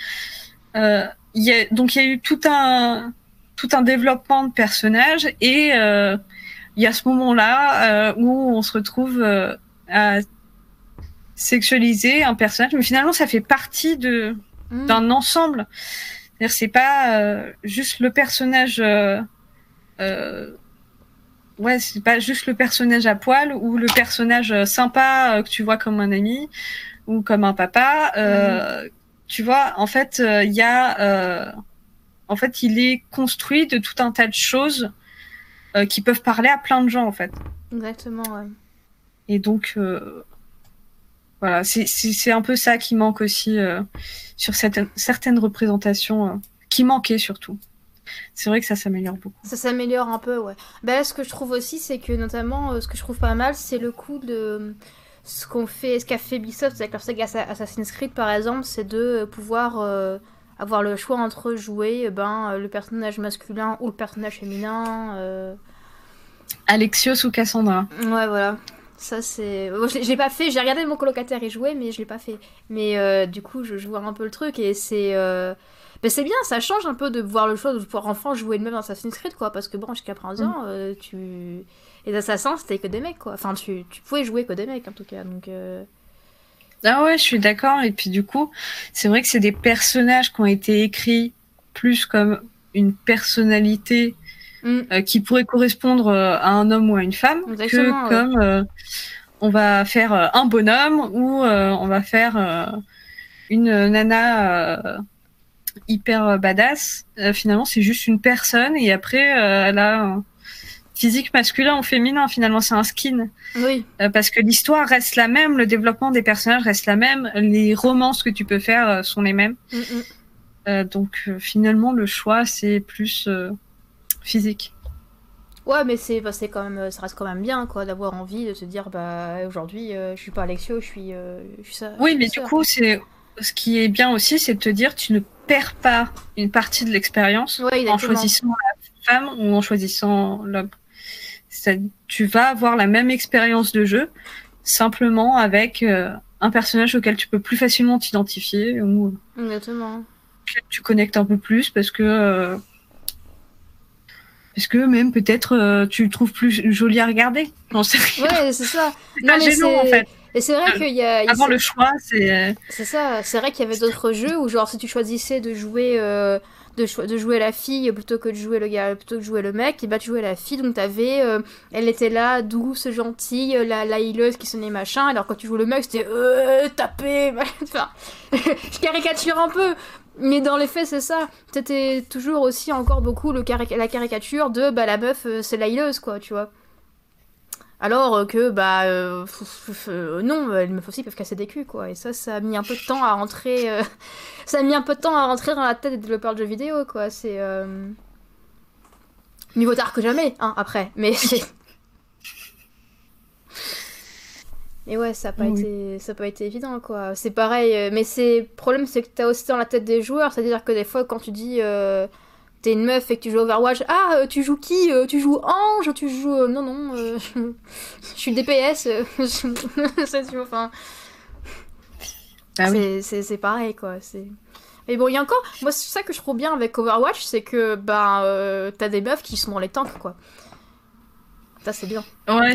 Euh, y a, donc il y a eu tout un tout un développement de personnages et il y a ce moment-là où on se retrouve à sexualiser un personnage, mais finalement ça fait partie de mmh. d'un ensemble. C'est-à-dire c'est pas juste le personnage euh, ouais, c'est pas juste le personnage à poil ou le personnage sympa euh, que tu vois comme un ami ou comme un papa. Euh, mmh. Tu vois, en fait, il euh, y a, euh, en fait, il est construit de tout un tas de choses euh, qui peuvent parler à plein de gens, en fait. Exactement. Ouais. Et donc, voilà, c'est un peu ça qui manque aussi sur certaines, certaines représentations, qui manquaient surtout c'est vrai que ça s'améliore beaucoup. Ça s'améliore un peu, ouais. Bah, ce que je trouve aussi, c'est que notamment, euh, ce que je trouve pas mal, c'est le coup de ce qu'on fait, ce qu'a fait Ubisoft avec leur saga Assassin's Creed, par exemple, c'est de pouvoir euh, avoir le choix entre jouer ben, le personnage masculin ou le personnage féminin. Euh... Alexios ou Cassandra. Ouais, voilà. Ça, c'est. je l'ai pas fait, j'ai regardé mon colocataire y jouer, mais je l'ai pas fait. Mais euh, du coup, je, vois un peu le truc et c'est. Euh, ben, c'est bien, ça change un peu de voir le choix de pouvoir enfin jouer le même dans Assassin's Creed, quoi. Parce que bon, jusqu'à présent, mm. euh, tu. Les assassins, c'était que des mecs, quoi. Enfin, tu, tu pouvais jouer que des mecs, en tout cas. Donc. Ah ouais, je suis d'accord. Et puis du coup, c'est vrai que c'est des personnages qui ont été écrits plus comme une personnalité mm. euh, qui pourrait correspondre euh, à un homme ou à une femme que comme euh, on va faire un bonhomme ou on va faire une nana hyper badass. finalement, c'est juste une personne et après, elle a physique masculin ou féminin. Finalement, c'est un skin. Oui. parce que l'histoire reste la même, le développement des personnages reste la même, les romances que tu peux faire sont les mêmes. Mm, mm. Euh, donc euh, finalement, le choix, c'est plus euh, physique. Ouais, mais c'est bah, quand même, ça reste quand même bien, quoi, d'avoir envie de se dire, bah aujourd'hui, je suis pas Alexio, je suis, je suis ça. Oui, mais du coup, c'est ce qui est bien aussi, c'est de te dire, tu ne perds pas une partie de l'expérience en choisissant la femme ou en choisissant l'homme. Tu vas avoir la même expérience de jeu, simplement avec un personnage auquel tu peux plus facilement t'identifier. Ou... Exactement tu connectes un peu plus parce que euh, parce que même peut-être euh, tu le trouves plus joli à regarder. Non, c'est Ouais, c'est ça. non, mais en fait. Et c'est vrai qu'il y a. Avant le choix, c'est. C'est ça. C'est vrai qu'il y avait d'autres jeux où, genre, si tu choisissais de jouer, euh, de, de, jouer la fille plutôt que de jouer le gars, plutôt que de jouer le mec, et bah tu jouais la fille. Donc t'avais, elle était là, douce, gentille, la, la hileuse qui sonnait machin. Alors quand tu joues le mec, c'était euh, taper. enfin, je caricature un peu, mais dans les faits, c'est ça. C'était toujours aussi encore beaucoup le la caricature de bah, la meuf, euh, c'est la hileuse, quoi, tu vois. Alors euh, que, bah, euh, non, les meufs aussi peuvent casser des culs, quoi. Et ça, ça a mis un peu de temps à rentrer. ça a mis un peu de temps à rentrer dans la tête des développeurs de jeux vidéo, quoi. C'est. Mieux vaut tard que jamais, hein, après. Mais. Mais ouais, ça n'a pas, été, ça pas été évident, quoi. C'est pareil, euh, mais c'est le problème, c'est que t'as aussi dans la tête des joueurs, c'est-à-dire que des fois, quand tu dis euh, t'es une meuf et que tu joues Overwatch, ah, euh, tu joues qui Tu joues Ange Tu joues... non, non, je suis DPS. c'est enfin... Ah c'est pareil, quoi. Mais bon, il y a encore... Moi, c'est ça que je trouve bien avec Overwatch, c'est que, ben, t'as des meufs qui sont dans les tanks, quoi. Ça, c'est bien.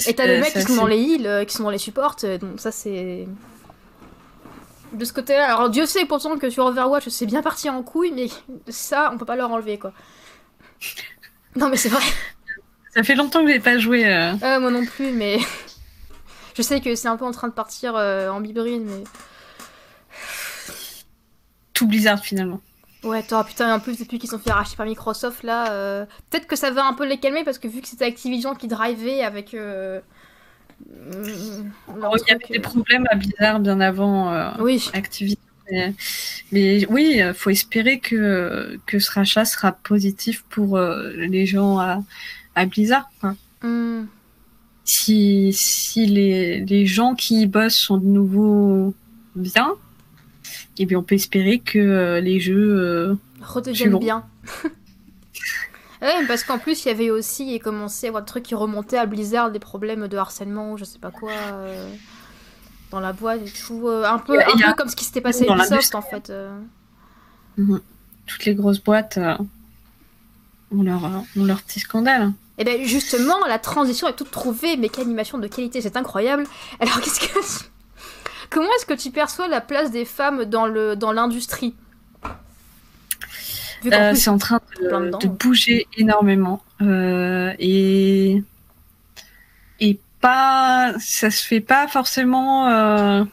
et t'as des mecs qui sont dans les heals, euh, qui sont dans les supports, euh, donc ça, c'est. De ce côté-là, alors Dieu sait pourtant que sur Overwatch, c'est bien parti en couille, mais ça, on peut pas leur enlever, quoi. Non, mais c'est vrai. Ça fait longtemps que j'ai pas joué. Euh. moi non plus, mais. Je sais que c'est un peu en train de partir en biberine, mais. Tout Blizzard finalement. Ouais, toi, putain, en plus, depuis qu'ils sont fait arracher par Microsoft, là, euh, peut-être que ça va un peu les calmer parce que vu que c'était Activision qui drivait avec. Euh... Il y avait des euh, problèmes à Blizzard bien avant euh, oui. Activision. Mais, oui, il faut espérer que, que ce rachat sera positif pour les gens à, à Blizzard. Hmm. Si, si les, les gens qui y bossent sont de nouveau bien, et bien on peut espérer que euh, les jeux euh, redeviennent bien. ouais, parce qu'en plus il y avait aussi et commencé à avoir des trucs qui remontaient à Blizzard, des problèmes de harcèlement, je sais pas quoi. Euh, dans la boîte et tout, un peu, un peu comme ce qui s'était passé à Ubisoft en fait. Mhm. Toutes les grosses boîtes ont leur, ont leur petit scandale. Et bien justement, la transition est toute trouvée, mais quelle animation de qualité, c'est incroyable. Alors qu'est-ce que... Comment est-ce que tu perçois la place des femmes dans le dans l'industrie? Euh, C'est en train de, bouger énormément euh, et et pas ça se fait pas forcément euh,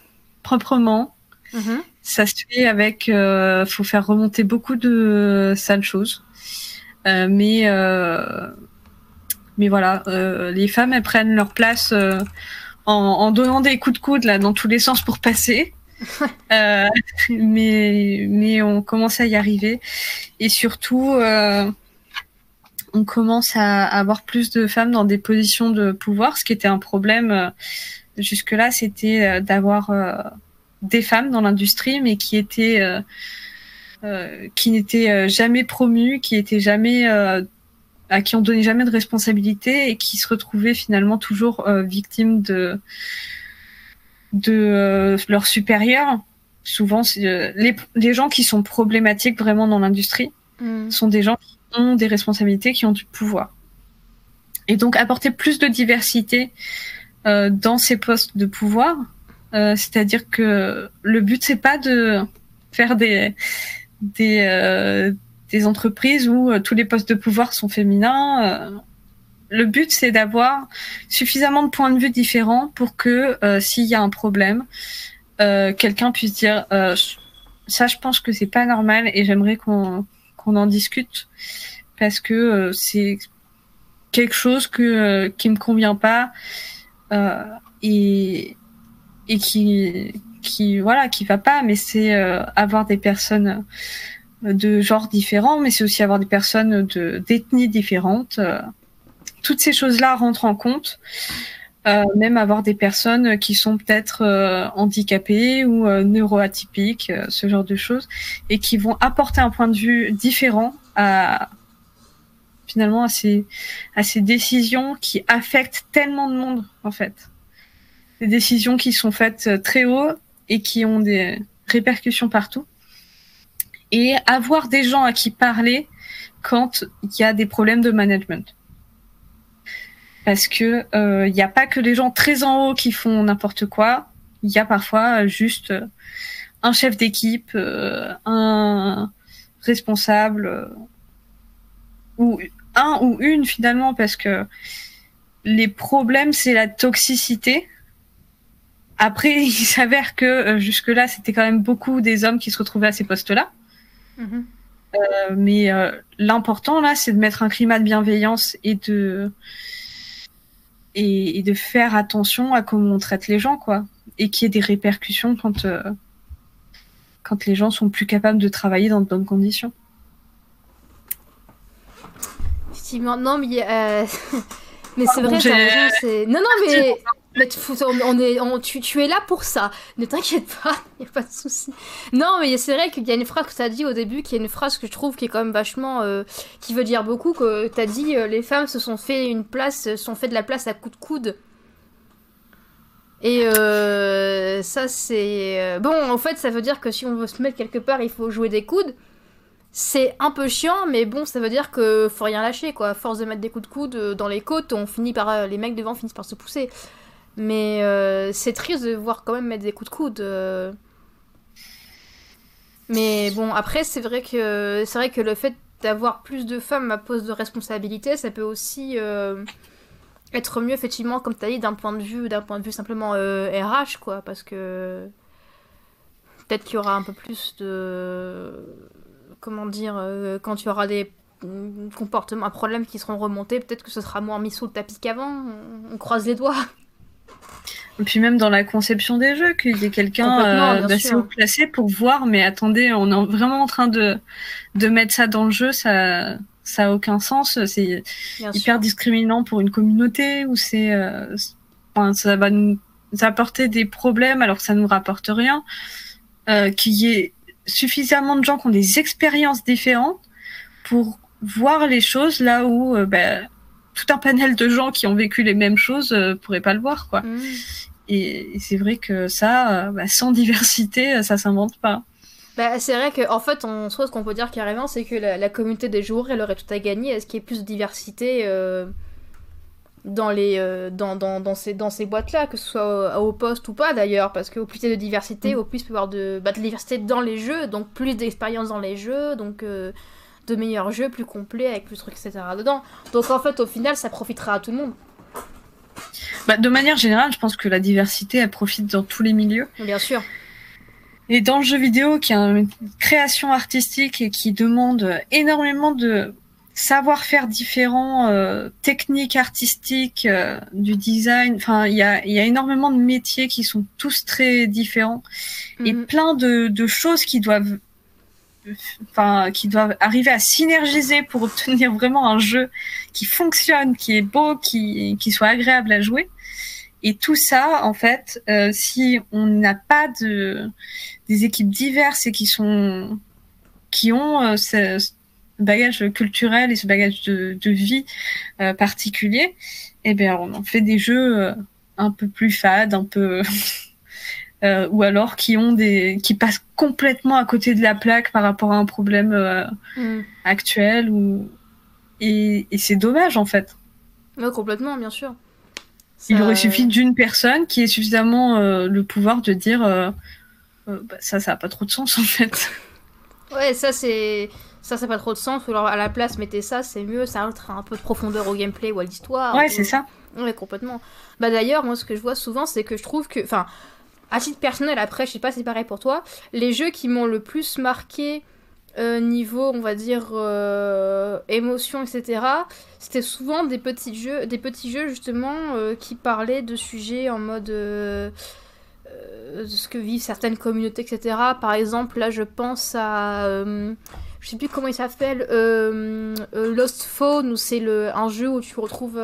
proprement. Mm-hmm. Ça se fait avec faut faire remonter beaucoup de sales choses, mais mais voilà, les femmes elles prennent leur place en, donnant des coups de coude là dans tous les sens pour passer. Euh, mais mais on commence à y arriver. Et surtout euh, on commence à, avoir plus de femmes dans des positions de pouvoir, ce qui était un problème euh, jusque là, c'était d'avoir des femmes dans l'industrie, mais qui étaient qui n'étaient jamais promues, qui étaient jamais à qui on donnait jamais de responsabilité et qui se retrouvaient finalement toujours victimes de de leurs supérieurs. Souvent, les, les gens qui sont problématiques vraiment dans l'industrie mm. sont des gens qui ont des responsabilités, qui ont du pouvoir. Et donc apporter plus de diversité euh, dans ces postes de pouvoir, euh, c'est-à-dire que le but c'est pas de faire des des, euh, des entreprises où euh, tous les postes de pouvoir sont féminins. Euh. le but c'est d'avoir suffisamment de points de vue différents pour que s'il y a un problème, quelqu'un puisse dire ça je pense que c'est pas normal et j'aimerais qu'on en discute parce que c'est quelque chose que euh, qui me convient pas euh, et qui qui voilà qui va pas mais c'est euh, avoir des personnes de genres différents mais c'est aussi avoir des personnes de d'ethnies différentes toutes ces choses là rentrent en compte même avoir des personnes qui sont peut-être handicapées ou neuroatypiques, ce genre de choses, et qui vont apporter un point de vue différent à, finalement à ces, à ces décisions qui affectent tellement de monde en fait. Des décisions qui sont faites euh, très haut et qui ont des répercussions partout. Et avoir des gens à qui parler quand il y a des problèmes de management. Parce que il euh, n'y a pas que les gens très en haut qui font n'importe quoi. Il y a parfois juste un chef d'équipe, euh, un responsable ou un ou une finalement parce que les problèmes c'est la toxicité. Après, il s'avère que euh, jusque-là, c'était quand même beaucoup des hommes qui se retrouvaient à ces postes-là. Mm-hmm. Euh, mais euh, l'important là, c'est de mettre un climat de bienveillance et de et, de faire attention à comment on traite les gens, quoi, et qu'il y ait des répercussions quand quand les gens sont plus capables de travailler dans de bonnes conditions. Non, mais, euh, mais c'est vrai, c'est... Non, non, mais... mais on est, on, tu, tu, es là pour ça. Ne t'inquiète pas, il a pas de souci. Non, mais c'est vrai qu'il y a une phrase que tu as dit au début, qui est une phrase que je trouve qui est quand même vachement. Euh, qui veut dire beaucoup, que tu as dit euh, les femmes se sont fait une place, sont fait de la place à coup de coude. Et ça, c'est. Bon, en fait, ça veut dire que si on veut se mettre quelque part, il faut jouer des coudes. C'est un peu chiant, mais bon, ça veut dire que faut rien lâcher, quoi. Force de mettre des coups de coude euh, dans les côtes, on finit par. Euh, les mecs devant finissent par se pousser. Mais euh, c'est triste de voir quand même mettre des coups de coude. Mais bon, après, c'est vrai que c'est vrai que le fait d'avoir plus de femmes à poste de responsabilité, ça peut aussi être mieux, effectivement, comme tu as dit, d'un point de vue, d'un point de vue simplement RH, quoi, parce que peut-être qu'il y aura un peu plus de comment dire, euh, quand tu auras des comportements, un problème qui seront remontés, peut-être que ce sera moins mis sous le tapis qu'avant. On, croise les doigts. Et puis même dans la conception des jeux, qu'il y ait quelqu'un euh, d'assez haut placé pour voir, mais attendez, on est vraiment en train de, de mettre ça dans le jeu, ça ça a aucun sens, c'est hyper discriminant pour une communauté, ou c'est euh, ça va nous apporter des problèmes alors que ça nous rapporte rien. Euh, qu'il y ait suffisamment de gens qui ont des expériences différentes pour voir les choses là où euh, bah, tout un panel de gens qui ont vécu les mêmes choses euh, pourraient pas le voir quoi. Mm. Et, c'est vrai que ça, euh, bah, sans diversité, ça s'invente pas. Bah, c'est vrai qu'en en fait, on, ce qu'on peut dire carrément, c'est que la, communauté des joueurs, elle aurait tout à gagner à ce qu'il y ait plus de diversité dans, les, euh, dans, dans, dans, ces, dans ces boîtes-là, que ce soit au, poste ou pas d'ailleurs, parce qu'au plus il y a de diversité, mm. au plus il peut y avoir de, bah, de diversité dans les jeux, donc plus d'expérience dans les jeux, donc euh, de meilleurs jeux, plus complets, avec plus de trucs, etc. dedans. Donc en fait, au final, ça profitera à tout le monde. Bah, de manière générale, je pense que la diversité, elle profite dans tous les milieux. Bien sûr. Et dans le jeu vidéo, qui a une création artistique et qui demande énormément de savoir-faire différents, euh, techniques artistiques, euh, du design. Enfin, il y a, y a énormément de métiers qui sont tous très différents et mhm. plein de, de choses qui doivent, qui doivent arriver à synergiser pour obtenir vraiment un jeu qui fonctionne, qui est beau, qui, qui soit agréable à jouer. Et tout ça, en fait, euh, si on n'a pas de des équipes diverses et qui sont qui ont bagage culturel et ce bagage de, de vie particulier, eh bien, on en fait des jeux un peu plus fades, un peu euh, ou alors qui ont des qui passent complètement à côté de la plaque par rapport à un problème euh, mm. actuel ou et, et c'est dommage en fait. Oui, complètement, bien sûr. Il aurait suffi d'une personne qui ait suffisamment euh, le pouvoir de dire bah, ça, ça a pas trop de sens en fait. Ouais, ça c'est ça, ça n'a pas trop de sens. Ou alors à la place, mettez ça, c'est mieux. Ça ajoutera un peu de profondeur au gameplay ou à l'histoire. Ouais, c'est ça. Ouais, complètement. Bah d'ailleurs, moi, ce que je vois souvent, c'est que je trouve que, enfin, à titre personnel, après, je sais pas si c'est pareil pour toi, les jeux qui m'ont le plus marqué euh, niveau, on va dire, euh, émotion, etc., c'était souvent des petits jeux, des petits jeux justement euh, qui parlaient de sujets en mode de ce que vivent certaines communautés, etc. Par exemple, là, je pense à je sais plus comment il s'appelle, Lost Phone, où c'est un jeu où tu retrouves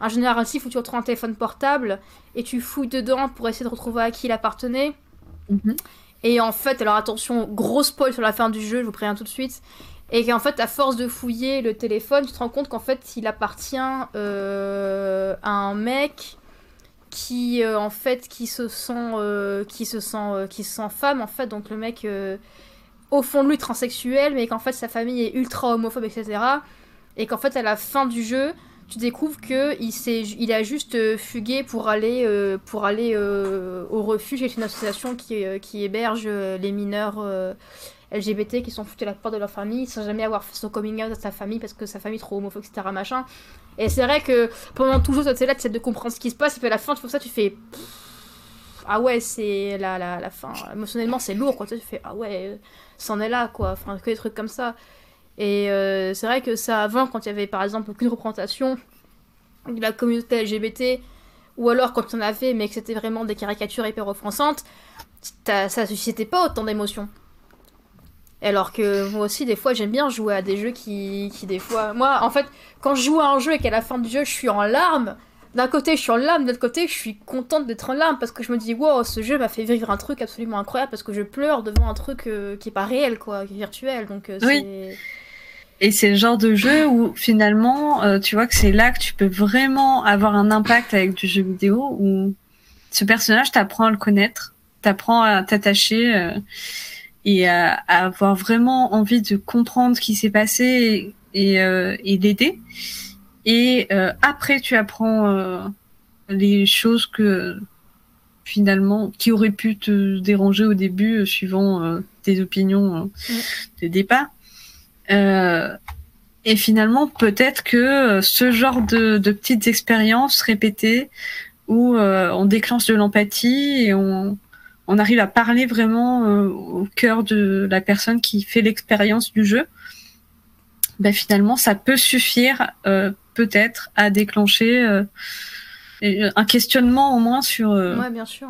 un jeu narratif où tu retrouves un téléphone portable et tu fouilles dedans pour essayer de retrouver à qui il appartenait. Mhm. Et en fait, alors attention, gros spoil sur la fin du jeu, je vous préviens tout de suite. Et qu'en fait, à force de fouiller le téléphone, tu te rends compte qu'en fait, il appartient euh, à un mec qui, euh, en fait, qui se sent, euh, qui se sent, qui se sent femme, en fait. Donc le mec, au fond de lui, transsexuel, mais qu'en fait, sa famille est ultra homophobe, etc. Et qu'en fait, à la fin du jeu, tu découvres que il, il a juste euh, fugué pour aller, euh, pour aller euh, au refuge. C'est une association qui, qui héberge les mineurs LGBT qui sont foutus à la porte de leur famille sans jamais avoir fait son coming out à sa famille parce que sa famille est trop homophobe, etc. Machin. Et c'est vrai que pendant tout le jeu, tu de comprendre ce qui se passe. Et puis à la fin, tu fais ça, tu fais. Ah ouais, c'est la, la, la fin. Émotionnellement, c'est lourd, quoi. Tu fais, ah ouais, c'en est là, quoi. Enfin, que des trucs comme ça. Et euh, c'est vrai que ça, avant, quand il y avait par exemple aucune représentation de la communauté LGBT, ou alors quand on avait, mais que c'était vraiment des caricatures hyper offensantes, ça suscitait pas autant d'émotions. Alors que moi aussi, des fois, j'aime bien jouer à des jeux qui, qui, des fois. Moi, en fait, quand je joue à un jeu et qu'à la fin du jeu, je suis en larmes, d'un côté, je suis en larmes, de l'autre côté, je suis contente d'être en larmes parce que je me dis, wow, ce jeu m'a fait vivre un truc absolument incroyable parce que je pleure devant un truc euh, qui est pas réel, quoi, qui est virtuel. Donc, euh, oui. Et c'est le genre de jeu où finalement, euh, tu vois que c'est là que tu peux vraiment avoir un impact avec du jeu vidéo où ce personnage t'apprend à le connaître, t'apprend à t'attacher euh, et à, avoir vraiment envie de comprendre ce qui s'est passé et, et, euh, et d'aider. Et après, tu apprends les choses que finalement qui auraient pu te déranger au début suivant tes opinions de départ euh, et finalement, peut-être que euh, ce genre de, de petites expériences répétées où euh, on déclenche de l'empathie et on, on, arrive à parler vraiment au cœur de la personne qui fait l'expérience du jeu, ben finalement, ça peut suffire peut-être à déclencher un questionnement au moins sur, ouais, bien sûr.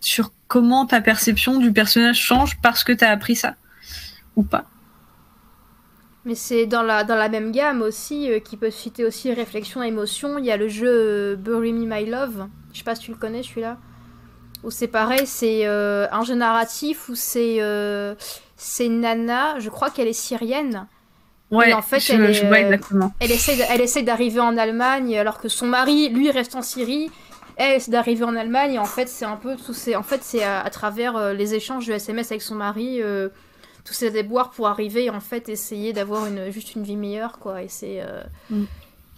sur comment ta perception du personnage change parce que tu as appris ça ou pas. Mais c'est dans la, dans la même gamme aussi, euh, qui peut citer aussi réflexion et émotion. Il y a le jeu euh, Bury Me My Love. Je sais pas si tu le connais celui-là. Où c'est pareil, c'est euh, un jeu narratif où c'est c'est Nana, je crois qu'elle est syrienne. Ouais, en fait, elle, elle essaie, elle essaie d'arriver en Allemagne alors que son mari, lui, reste en Syrie. Elle essaie d'arriver en Allemagne et en fait, c'est un peu tout. En fait, c'est à, à, travers les échanges de SMS avec son mari tous ces déboires pour arriver et en fait essayer d'avoir une, juste une vie meilleure quoi. Et c'est euh, mm.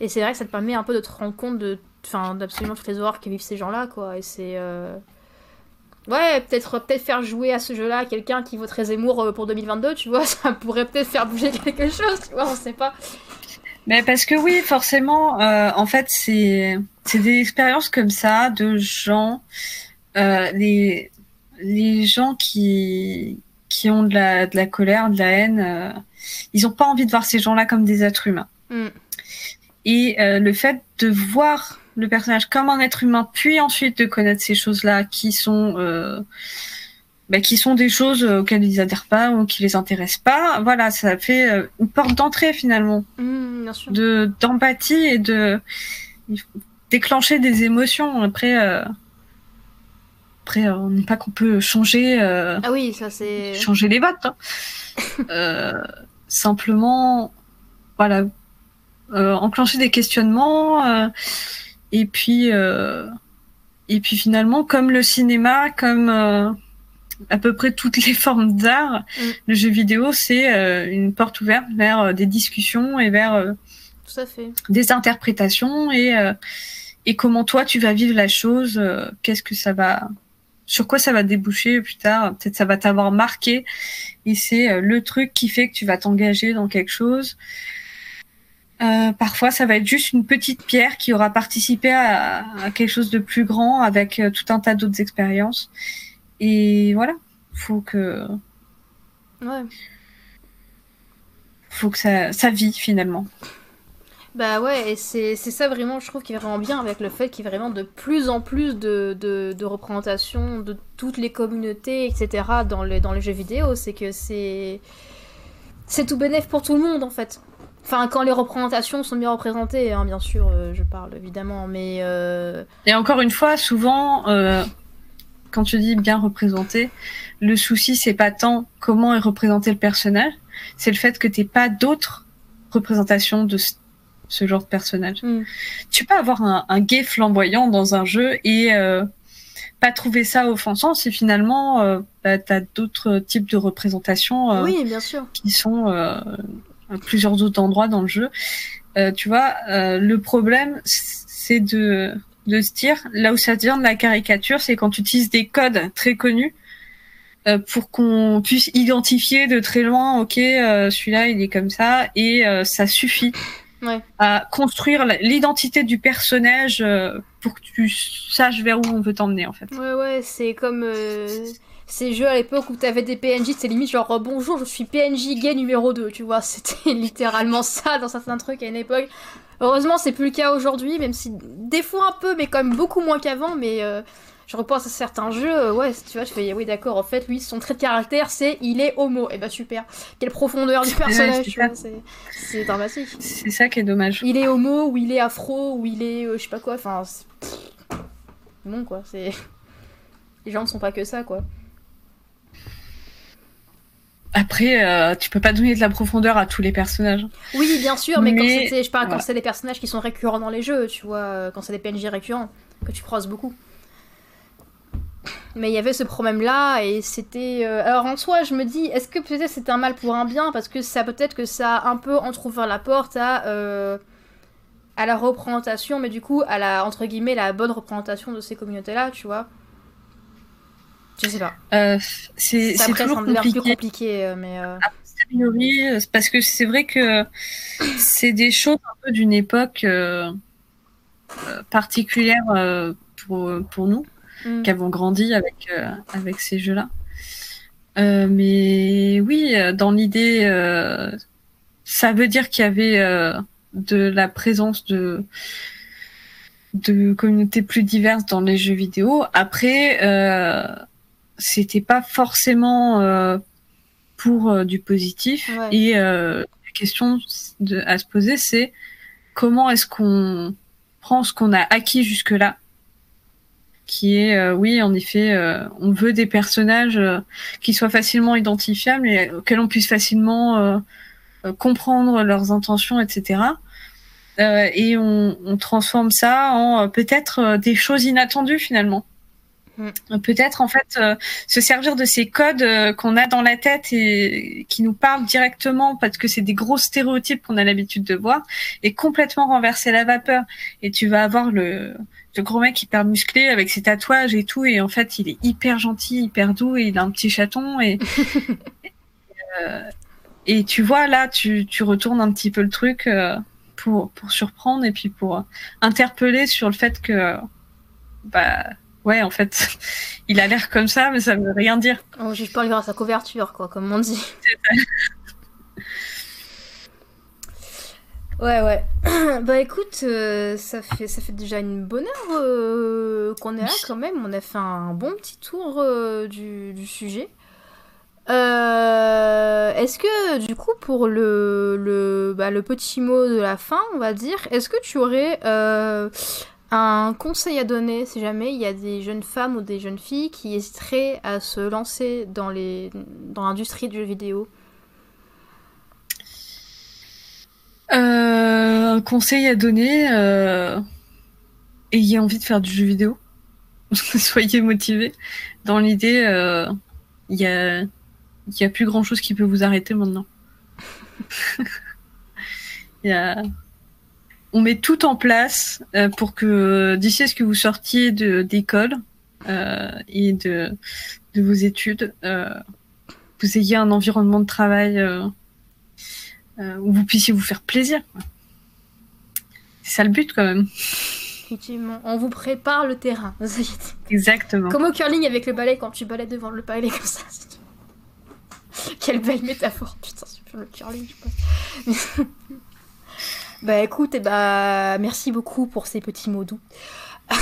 et c'est vrai que ça te permet un peu de te rendre compte de enfin d'absolument toutes les horreurs que vivent ces gens là quoi. Et c'est euh, ouais peut-être peut-être faire jouer à ce jeu là quelqu'un qui voterait Zemmour euh, pour 2022 tu vois ça pourrait peut-être faire bouger quelque chose tu vois on sait pas. Mais parce que oui forcément en fait c'est c'est des expériences comme ça de gens les les gens qui qui ont de la, de la colère, de la haine, euh, ils n'ont pas envie de voir ces gens-là comme des êtres humains. Mm. Et euh, le fait de voir le personnage comme un être humain, puis ensuite de connaître ces choses-là qui sont euh, bah, qui sont des choses auxquelles ils adhèrent pas ou qui les intéressent pas, voilà, ça fait une porte d'entrée finalement, mm, de d'empathie et de déclencher des émotions. Après, après, on n'est pas qu'on peut changer. Euh, ah oui, ça c'est. Changer les votes. Hein. euh, simplement, voilà, enclencher des questionnements et puis et puis finalement, comme le cinéma, comme à peu près toutes les formes d'art, mm. le jeu vidéo, c'est euh, une porte ouverte vers euh, des discussions et vers euh, des interprétations et, et comment toi tu vas vivre la chose, qu'est-ce que ça va, sur quoi ça va déboucher plus tard, peut-être ça va t'avoir marqué et c'est le truc qui fait que tu vas t'engager dans quelque chose. parfois, ça va être juste une petite pierre qui aura participé à, à quelque chose de plus grand avec tout un tas d'autres expériences. Et voilà, faut que. Ouais. Faut que ça, ça vit finalement. Bah ouais, et c'est ça vraiment, je trouve, qui est vraiment bien avec le fait qu'il y a vraiment de plus en plus de, de, de représentations de toutes les communautés, etc. dans les, dans les jeux vidéo. C'est que c'est. C'est tout bénéf pour tout le monde en fait. Enfin, quand les représentations sont bien représentées, hein, bien sûr, euh, je parle évidemment, mais. Euh... Et encore une fois, souvent. Euh quand tu dis bien représenté, le souci c'est pas tant comment est représenté le personnage, c'est le fait que t'aies pas d'autres représentations de ce genre de personnage. Mm. Tu peux avoir un, un, gay flamboyant dans un jeu et euh, pas trouver ça offensant si finalement euh, bah, tu as d'autres types de représentations euh, oui, bien sûr. qui sont euh, à plusieurs autres endroits dans le jeu. Euh, tu vois, le problème c'est de de se dire, là où ça devient de la caricature, c'est quand tu utilises des codes très connus euh, pour qu'on puisse identifier de très loin, ok, euh, celui-là il est comme ça, et euh, ça suffit à construire l'identité du personnage pour que tu saches vers où on veut t'emmener en fait. Ouais, ouais, c'est comme ces jeux à l'époque où t'avais des PNJ, c'est limite genre oh, bonjour, je suis PNJ gay numéro 2, tu vois, c'était littéralement ça dans certains trucs à une époque. Heureusement, c'est plus le cas aujourd'hui, même si des fois un peu, mais quand même beaucoup moins qu'avant. Mais euh, je repense à certains jeux, euh, ouais, tu vois, je fais oui, d'accord, en fait, lui, son trait de caractère, c'est il est homo. Et eh bah super, quelle profondeur du personnage, tu vois, c'est dramatique. C'est ça qui est dommage. Il est homo, ou il est afro, ou il est euh, je sais pas quoi, enfin. Bon, quoi, c'est. Les gens ne sont pas que ça, quoi. Après, euh, tu peux pas donner de la profondeur à tous les personnages. Oui, bien sûr, mais, quand c'est, je parle quand c'est des personnages qui sont récurrents dans les jeux, tu vois, quand c'est des PNJ récurrents que tu croises beaucoup. Mais il y avait ce problème-là et c'était. Euh, alors en soi, je me dis, est-ce que peut-être c'était un mal pour un bien? Parce que ça peut-être que ça a un peu entrouvert la porte à à la représentation, mais du coup à la entre guillemets la bonne représentation de ces communautés-là, tu vois. Je sais pas. Euh, c'est toujours compliqué. plus compliqué, euh, mais. Euh... A parce que c'est vrai que c'est des choses un peu d'une époque euh, particulière pour, pour nous, mm. qui avons grandi avec, avec ces jeux-là. mais oui, dans l'idée, ça veut dire qu'il y avait de la présence de de communautés plus diverses dans les jeux vidéo. Après, euh, c'était pas forcément euh, pour euh, du positif. Et euh, la question de, à se poser, c'est comment est-ce qu'on prend ce qu'on a acquis jusque-là, qui est, oui, en effet, on veut des personnages qui soient facilement identifiables et auxquels on puisse facilement comprendre leurs intentions, etc. et on, on, transforme ça en peut-être des choses inattendues finalement. Mm. Peut-être en fait euh, se servir de ces codes euh, qu'on a dans la tête et qui nous parlent directement parce que c'est des gros stéréotypes qu'on a l'habitude de voir et complètement renverser la vapeur. Et tu vas avoir le, le gros mec hyper musclé avec ses tatouages et tout et en fait il est hyper gentil, hyper doux et il a un petit chaton et euh, et tu vois là tu, tu retournes un petit peu le truc pour pour surprendre et puis pour interpeller sur le fait que bah ouais, en fait, il a l'air comme ça, mais ça veut rien dire. On juge pas grâce à sa couverture, quoi, comme on dit. ouais, ouais. bah écoute, euh, ça, fait, ça fait déjà une bonne heure euh, qu'on est là quand même. On a fait un bon petit tour euh, du, du, sujet. est-ce que du coup pour le, le, bah, le petit mot de la fin, on va dire, est-ce que tu aurais un conseil à donner si jamais il y a des jeunes femmes ou des jeunes filles qui hésiteraient à se lancer dans les dans l'industrie du jeu vidéo? Un conseil à donner, euh, ayez envie de faire du jeu vidéo. Soyez motivé. Dans l'idée, il y a, y a plus grand chose qui peut vous arrêter maintenant. On met tout en place pour que d'ici à ce que vous sortiez d'école et de, vos études, vous ayez un environnement de travail euh, où vous puissiez vous faire plaisir. C'est ça le but quand même. Effectivement, on vous prépare le terrain. Exactement. Comme au curling avec le balai quand tu balais devant le balai comme ça. Quelle belle métaphore, putain, super le curling, je pense. bah écoute, et eh bah, merci beaucoup pour ces petits mots doux.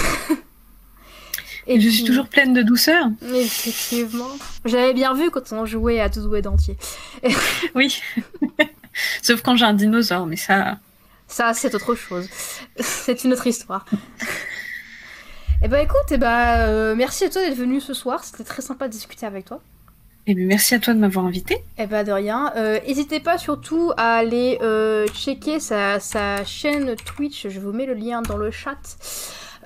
Et je suis toujours pleine de douceur. Effectivement. J'avais bien vu quand on jouait à tout et d'entier. oui. Sauf quand j'ai un dinosaure, mais ça. Ça, c'est autre chose. c'est une autre histoire. Eh ben écoute, eh ben, euh, merci à toi d'être venu ce soir. C'était très sympa de discuter avec toi. Eh bien, merci à toi de m'avoir invité. Eh ben de rien. Euh, n'hésitez pas surtout à aller euh, checker sa, sa, chaîne Twitch. Je vous mets le lien dans le chat.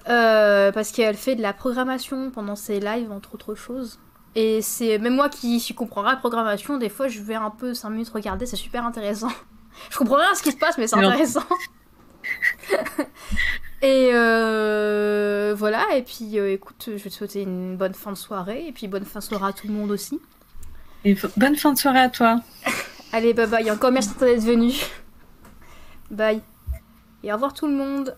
parce qu'elle fait de la programmation pendant ses lives, entre autres choses. Et c'est même moi qui, qui comprends la programmation, des fois je vais un peu 5 minutes regarder, c'est super intéressant. je comprends rien à ce qui se passe, mais c'est intéressant. et euh, voilà, et puis euh, écoute, je vais te souhaiter une bonne fin de soirée, et puis bonne fin de soirée à tout le monde aussi. Et bonne fin de soirée à toi. Allez, bye bye, encore merci d'être venu. Bye. Et au revoir tout le monde.